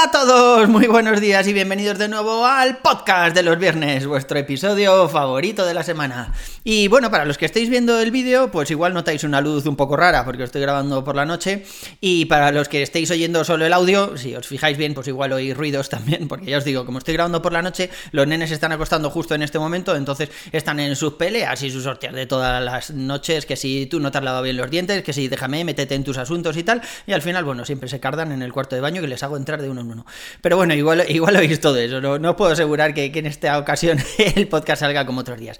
Hola a todos, muy buenos días y bienvenidos de nuevo al podcast de los viernes, vuestro episodio favorito de la semana. Y bueno, para los que estéis viendo el vídeo, pues igual notáis una luz un poco rara porque estoy grabando por la noche. Y para los que estéis oyendo solo el audio, si os fijáis bien, pues igual oís ruidos también, porque ya os digo, como estoy grabando por la noche, los nenes están acostando justo en este momento, entonces están en sus peleas y sus hostias de todas las noches, que si tú no te has lavado bien los dientes, que si déjame, métete en tus asuntos y tal. Y al final, bueno, siempre se cardan en el cuarto de baño que les hago entrar de uno en Pero bueno, igual, igual todo eso, no, no puedo asegurar que, en esta ocasión el podcast salga como otros días.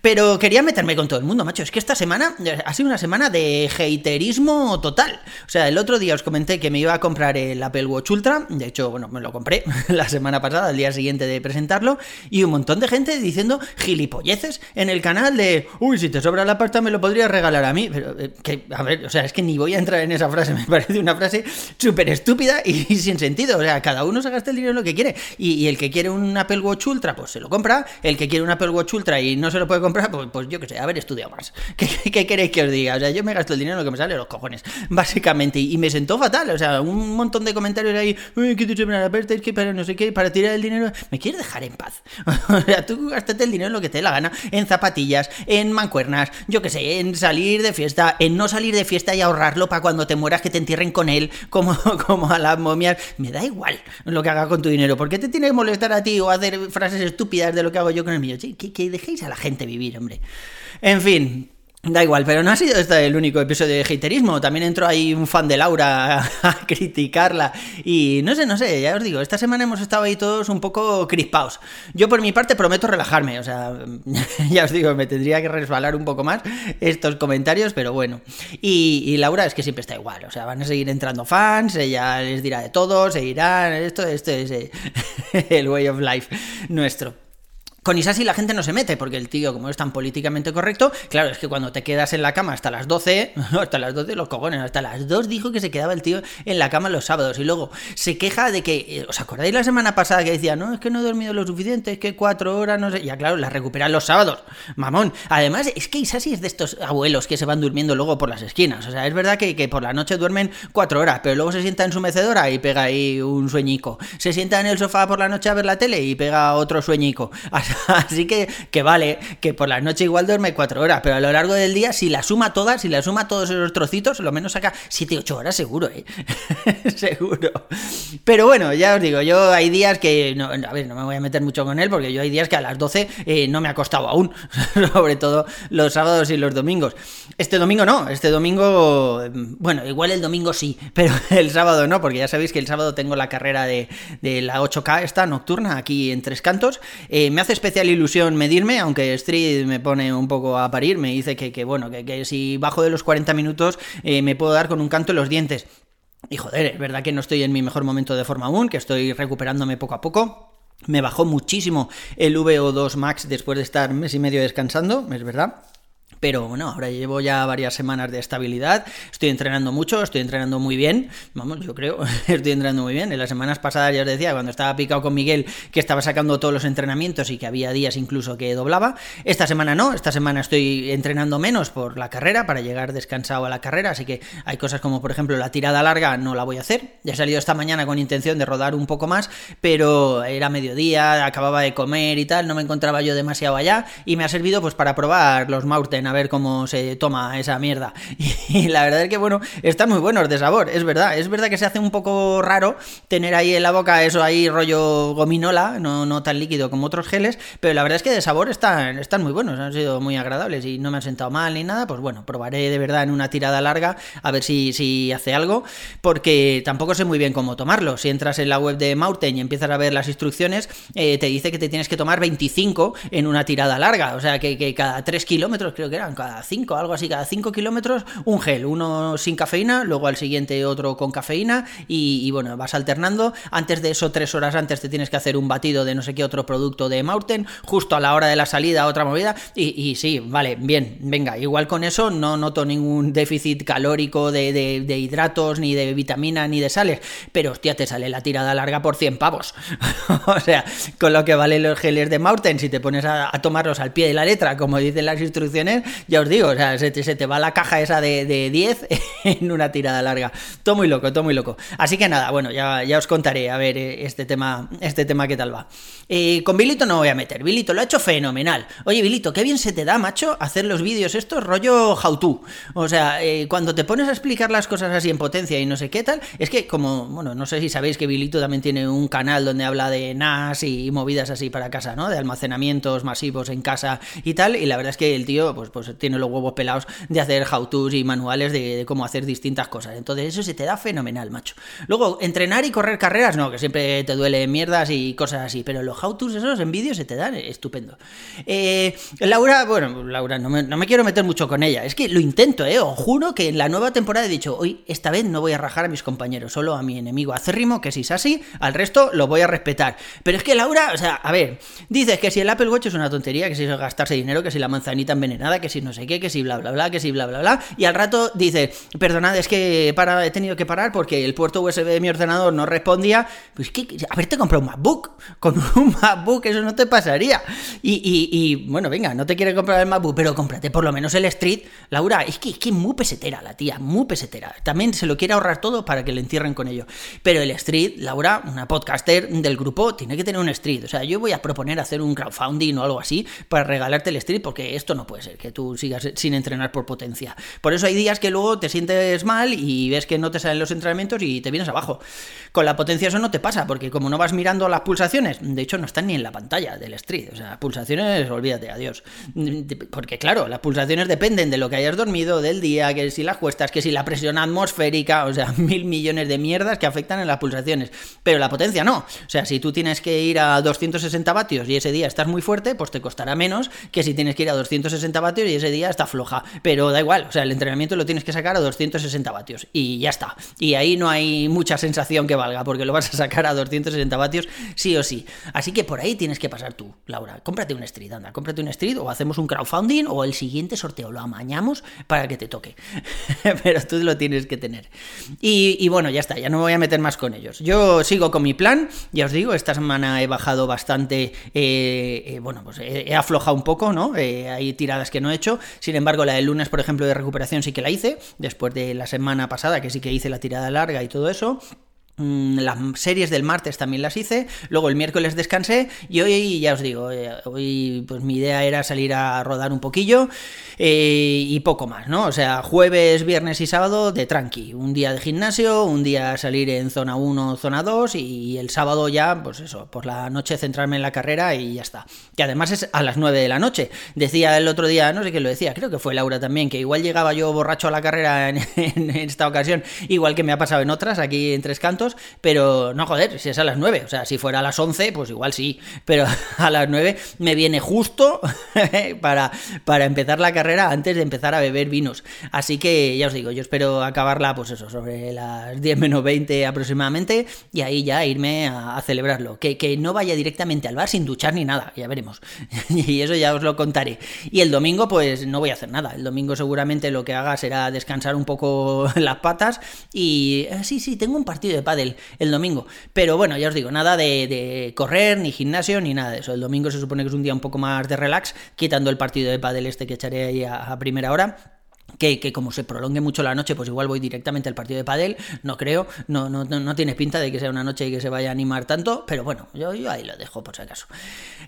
Pero quería meterme con todo el mundo, macho. Es que esta semana eh, ha sido una semana de haterismo total. O sea, el otro día os comenté que me iba a comprar el Apple Watch Ultra. De hecho, bueno, me lo compré la semana pasada, el día siguiente de presentarlo. Y un montón de gente diciendo gilipolleces en el canal de, uy, si te sobra la pasta me lo podrías regalar a mí. Pero, eh, que, a ver, o sea, es que ni voy a entrar en esa frase. Me parece una frase súper estúpida y sin sentido. O sea, cada uno se gasta el dinero en lo que quiere. Y, el que quiere un Apple Watch Ultra, pues se lo compra. El que quiere un Apple Watch Ultra y no se lo puede comprar, pues, pues yo qué sé, haber estudiado más. ¿Qué, queréis que os diga? O sea, yo me gasto el dinero en lo que me sale los cojones, básicamente. Y, me sentó fatal. O sea, un montón de comentarios ahí, uy, que te la es que para no sé qué, para tirar el dinero. Me quieres dejar en paz. o sea, tú gástate el dinero en lo que te dé la gana. En zapatillas, en mancuernas, yo qué sé, en salir de fiesta, en no salir de fiesta y ahorrarlo para cuando te mueras que te entierren con él, como, como a las momias. Me da igual lo que haga con tu dinero. ¿Por qué te tiene que molestar a ti o hacer frases estúpidas de lo que hago yo con el mío? Sí, que, que dejéis a la gente vivir, hombre. En fin, Da igual, pero no ha sido este el único episodio de haterismo. También entró ahí un fan de Laura a, criticarla. Y no sé, no sé, ya os digo, esta semana hemos estado ahí todos un poco crispados. Yo por mi parte prometo relajarme, o sea, ya os digo, me tendría que resbalar un poco más estos comentarios, pero bueno. Y, y, Laura es que siempre está igual, o sea, van a seguir entrando fans, ella les dirá de todo, se irán, esto, esto es eh, el way of life nuestro. Con Isasi la gente no se mete, porque el tío, como es tan políticamente correcto, claro, es que cuando te quedas en la cama hasta las 12, hasta las 12 los cojones, hasta las 2 dijo que se quedaba el tío en la cama los sábados y luego se queja de que, eh, ¿os acordáis la semana pasada que decía, no, es que no he dormido lo suficiente, es que cuatro horas, no sé, ya claro, la recuperan los sábados, mamón. Además, es que Isasi es de estos abuelos que se van durmiendo luego por las esquinas, o sea, es verdad que, que por la noche duermen cuatro horas, pero luego se sienta en su mecedora y pega ahí un sueñico, se sienta en el sofá por la noche a ver la tele y pega otro sueñico. Así que, que vale, que por la noche igual duerme cuatro horas, pero a lo largo del día, si la suma toda, si la suma todos esos trocitos, lo menos saca 7, 8 horas seguro, ¿eh? seguro. Pero bueno, ya os digo, yo hay días que, no, a ver, no me voy a meter mucho con él, porque yo hay días que a las 12 eh, no me ha acostado aún, sobre todo los sábados y los domingos. Este domingo no, este domingo, bueno, igual el domingo sí, pero el sábado no, porque ya sabéis que el sábado tengo la carrera de, de la 8K, esta nocturna, aquí en Tres Cantos. Eh, me hace especial ilusión medirme, aunque Street me pone un poco a parir, me dice que, que bueno, que, que, si bajo de los 40 minutos eh, me puedo dar con un canto en los dientes. Y joder, es verdad que no estoy en mi mejor momento de forma aún, que estoy recuperándome poco a poco. Me bajó muchísimo el VO2 Max después de estar mes y medio descansando, es verdad. Pero bueno, ahora llevo ya varias semanas de estabilidad, estoy entrenando mucho, estoy entrenando muy bien, vamos, yo creo, estoy entrenando muy bien. En las semanas pasadas ya os decía, cuando estaba picado con Miguel, que estaba sacando todos los entrenamientos y que había días incluso que doblaba. Esta semana no, esta semana estoy entrenando menos por la carrera, para llegar descansado a la carrera, así que hay cosas como por ejemplo la tirada larga no la voy a hacer. Ya he salido esta mañana con intención de rodar un poco más, pero era mediodía, acababa de comer y tal, no me encontraba yo demasiado allá y me ha servido pues para probar los Mountain a ver cómo se toma esa mierda. Y la verdad es que, bueno, están muy buenos de sabor, es verdad. Es verdad que se hace un poco raro tener ahí en la boca eso ahí rollo gominola, no, no tan líquido como otros geles, pero la verdad es que de sabor están, están muy buenos, han sido muy agradables y no me han sentado mal ni nada. Pues bueno, probaré de verdad en una tirada larga a ver si, si hace algo, porque tampoco sé muy bien cómo tomarlo. Si entras en la web de Mountain y empiezas a ver las instrucciones, eh, te dice que te tienes que tomar 25 en una tirada larga, o sea que, que cada 3 kilómetros creo que era cada 5, algo así, cada 5 kilómetros, un gel, uno sin cafeína, luego al siguiente otro con cafeína y, bueno, vas alternando. Antes de eso, tres horas antes te tienes que hacer un batido de no sé qué otro producto de Mountain, justo a la hora de la salida otra movida y, sí, vale, bien, venga, igual con eso no noto ningún déficit calórico de, hidratos, ni de vitamina, ni de sales, pero hostia, te sale la tirada larga por 100 pavos. o sea, con lo que valen los geles de Mountain, si te pones a, tomarlos al pie de la letra, como dicen las instrucciones, ya os digo, o sea, se te, va la caja esa de, de 10 en una tirada larga. Todo muy loco, todo muy loco. Así que nada, bueno, ya, ya os contaré a ver eh, este tema, este tema qué tal va. Eh, con Bilito no voy a meter. Bilito lo ha hecho fenomenal. Oye, Bilito, qué bien se te da, macho, hacer los vídeos estos rollo how to. O sea, eh, cuando te pones a explicar las cosas así en potencia y no sé qué tal, es que como, bueno, no sé si sabéis que Bilito también tiene un canal donde habla de NAS y movidas así para casa, ¿no? De almacenamientos masivos en casa y tal. Y la verdad es que el tío, pues, pues tiene los huevos pelados de hacer how to's y manuales de, cómo hacer distintas cosas. Entonces, eso se te da fenomenal, macho. Luego, entrenar y correr carreras, no, que siempre te duele mierdas y cosas así. Pero los how to's esos en vídeo se te dan estupendo. Eh, Laura, bueno, Laura, no me, no me quiero meter mucho con ella. Es que lo intento, ¿eh? Os juro que en la nueva temporada he dicho, hoy, esta vez no voy a rajar a mis compañeros, solo a mi enemigo acérrimo, que si es así, al resto lo voy a respetar. Pero es que Laura, o sea, a ver, dices que si el Apple Watch es una tontería, que si es gastarse dinero, que si la manzanita envenenada, que si no sé qué, que si bla, bla, bla, que si bla, bla, bla. Y al rato dice, perdonad, es que para, he tenido que parar porque el puerto USB de mi ordenador no respondía. Pues que, haberte comprado un MacBook. Con un MacBook eso no te pasaría. Y, y, y bueno, venga, no te quiere comprar el MacBook, pero cómprate por lo menos el Street. Laura, es que es que muy pesetera la tía, muy pesetera. También se lo quiere ahorrar todo para que le entierren con ello. Pero el Street, Laura, una podcaster del grupo, tiene que tener un Street. O sea, yo voy a proponer hacer un crowdfunding o algo así para regalarte el Street, porque esto no puede ser, tú sigas sin entrenar por potencia. Por eso hay días que luego te sientes mal y ves que no te salen los entrenamientos y te vienes abajo. Con la potencia eso no te pasa, porque como no vas mirando las pulsaciones, de hecho no están ni en la pantalla del Street. O sea, pulsaciones, olvídate, adiós. Porque claro, las pulsaciones dependen de lo que hayas dormido, del día, que si las cuestas, que si la presión atmosférica, o sea, mil millones de mierdas que afectan en las pulsaciones. Pero la potencia no. O sea, si tú tienes que ir a 260 vatios y ese día estás muy fuerte, pues te costará menos que si tienes que ir a 260 vatios y ese día está floja. Pero da igual, o sea, el entrenamiento lo tienes que sacar a 260 vatios y ya está. Y ahí no hay mucha sensación que valga, porque lo vas a sacar a 260 vatios sí o sí. Así que por ahí tienes que pasar tú, Laura. Cómprate un Street, anda, cómprate un Street o hacemos un crowdfunding o el siguiente sorteo lo amañamos para que te toque. Pero tú lo tienes que tener. Y, bueno, ya está, ya no me voy a meter más con ellos. Yo sigo con mi plan, ya os digo, esta semana he bajado bastante, eh, eh, bueno, pues he, aflojado un poco, ¿no? Eh, hay tiradas que no he hecho, sin embargo, la del lunes, por ejemplo, de recuperación sí que la hice, después de la semana pasada, que sí que hice la tirada larga y todo eso. Mm, las series del martes también las hice, luego el miércoles descansé y hoy ya os digo, eh, hoy pues mi idea era salir a rodar un poquillo eh, y poco más, ¿no? O sea, jueves, viernes y sábado de tranqui, un día de gimnasio, un día salir en zona 1, zona 2 y el sábado ya, pues eso, por la noche centrarme en la carrera y ya está. Que además es a las 9 de la noche. Decía el otro día, no sé quién lo decía, creo que fue Laura también, que igual llegaba yo borracho a la carrera en esta ocasión, igual que me ha pasado en otras, aquí en Tres Cantos pero no joder, si es a las 9, o sea, si fuera a las 11, pues igual sí, pero a las 9 me viene justo para, para empezar la carrera antes de empezar a beber vinos. Así que ya os digo, yo espero acabarla, pues eso, sobre las 10 menos 20 aproximadamente, y ahí ya irme a, celebrarlo. Que, que no vaya directamente al bar sin duchar ni nada, ya veremos. y eso ya os lo contaré. Y el domingo, pues no voy a hacer nada. El domingo seguramente lo que haga será descansar un poco las patas y eh, sí, sí, tengo un partido de del el domingo. Pero bueno, ya os digo, nada de, correr, ni gimnasio, ni nada de eso. El domingo se supone que es un día un poco más de relax, quitando el partido de pádel este que echaré ahí a primera hora que, como se prolongue mucho la noche, pues igual voy directamente al partido de padel, no creo, no, no, no, tiene pinta de que sea una noche y que se vaya a animar tanto, pero bueno, yo, ahí lo dejo por si acaso.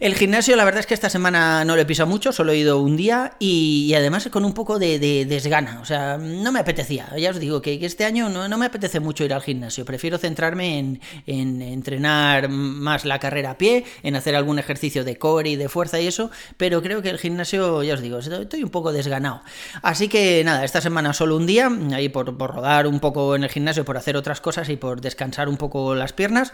El gimnasio, la verdad es que esta semana no lo he pisado mucho, solo he ido un día y, además con un poco de, desgana, o sea, no me apetecía, ya os digo que, este año no, no, me apetece mucho ir al gimnasio, prefiero centrarme en, en, entrenar más la carrera a pie, en hacer algún ejercicio de core y de fuerza y eso, pero creo que el gimnasio, ya os digo, estoy un poco desganado. Así que nada, esta semana solo un día, ahí por, rodar un poco en el gimnasio, por hacer otras cosas y por descansar un poco las piernas.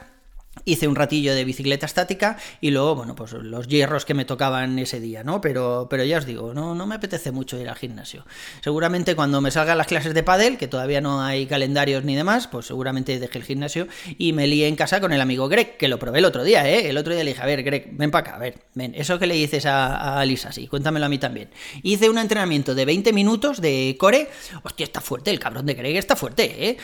Hice un ratillo de bicicleta estática y luego, bueno, pues los hierros que me tocaban ese día, ¿no? Pero, pero ya os digo, no, no me apetece mucho ir al gimnasio. Seguramente cuando me salgan las clases de pádel, que todavía no hay calendarios ni demás, pues seguramente deje el gimnasio y me lié en casa con el amigo Greg, que lo probé el otro día, ¿eh? El otro día le dije, a ver, Greg, ven para acá, a ver, ven, eso que le dices a, a Lisa, sí, cuéntamelo a mí también. Hice un entrenamiento de 20 minutos de core, hostia, está fuerte, el cabrón de Greg está fuerte, ¿eh?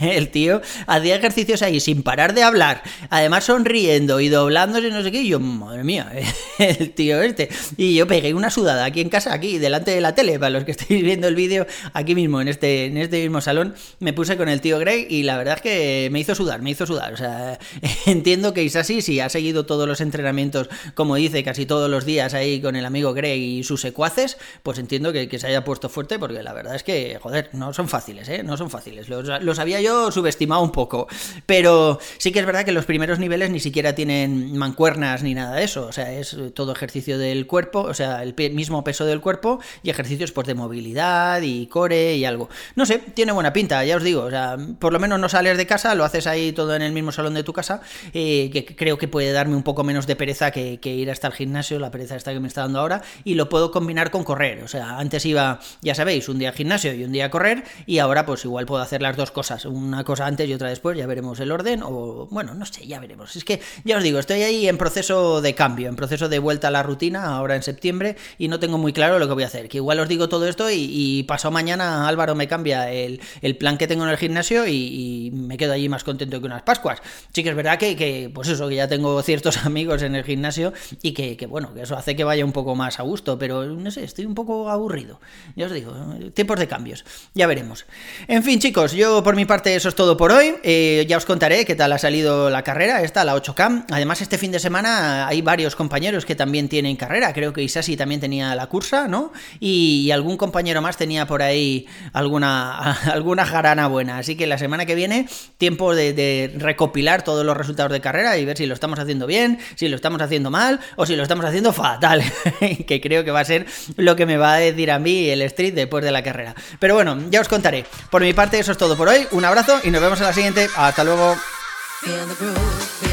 el tío hacía ejercicios ahí sin parar de hablar, además sonriendo y doblándose no sé qué, y yo, madre mía, el tío este. Y yo pegué una sudada aquí en casa, aquí, delante de la tele, para los que estéis viendo el vídeo, aquí mismo, en este, en este mismo salón, me puse con el tío Greg y la verdad es que me hizo sudar, me hizo sudar. O sea, entiendo que Isasi, si ha seguido todos los entrenamientos, como dice, casi todos los días ahí con el amigo Greg y sus secuaces, pues entiendo que, se haya puesto fuerte, porque la verdad es que, joder, no son fáciles, ¿eh? No son fáciles. Los, los había yo subestimado un poco. Pero sí que es verdad que los primeros niveles ni siquiera tienen mancuernas ni nada de eso. O sea, es todo ejercicio del cuerpo, o sea, el mismo peso del cuerpo y ejercicios pues de movilidad y core y algo. No sé, tiene buena pinta, ya os digo. O sea, por lo menos no sales de casa, lo haces ahí todo en el mismo salón de tu casa, eh, que creo que puede darme un poco menos de pereza que, ir hasta el gimnasio, la pereza esta que me está dando ahora, y lo puedo combinar con correr. O sea, antes iba, ya sabéis, un día al gimnasio y un día a correr, y ahora pues igual puedo hacer las dos cosas, una cosa antes y otra después, ya veremos el orden, o bueno, no sé, ya veremos. Es que, ya os digo, estoy ahí en proceso de cambio, en proceso de vuelta a la rutina, ahora en septiembre, y no tengo muy claro lo que voy a hacer. Que igual os digo todo esto y, y pasado mañana Álvaro me cambia el, plan que tengo en el gimnasio y, me quedo allí más contento que unas Pascuas. Sí que es verdad que, pues eso, que ya tengo ciertos amigos en el gimnasio y que, que, bueno, que eso hace que vaya un poco más a gusto, pero no sé, estoy un poco aburrido. Ya os digo, tiempos de cambios, ya veremos. En fin, chicos, yo por mi parte eso es todo por hoy. Eh, ya os contaré qué tal ha salido la carrera, esta, la 8K. Además, este fin de semana hay varios compañeros que también tienen carrera. Creo que Isasi también tenía la cursa, ¿no? Y, algún compañero más tenía por ahí alguna, alguna jarana buena. Así que la semana que viene, tiempo de, recopilar todos los resultados de carrera y ver si lo estamos haciendo bien, si lo estamos haciendo mal o si lo estamos haciendo fatal. que creo que va a ser lo que me va a decir a mí el street después de la carrera. Pero bueno, ya os contaré. Por mi parte, eso es todo por hoy. Un abrazo y nos vemos en la siguiente. Hasta luego. Feel the groove.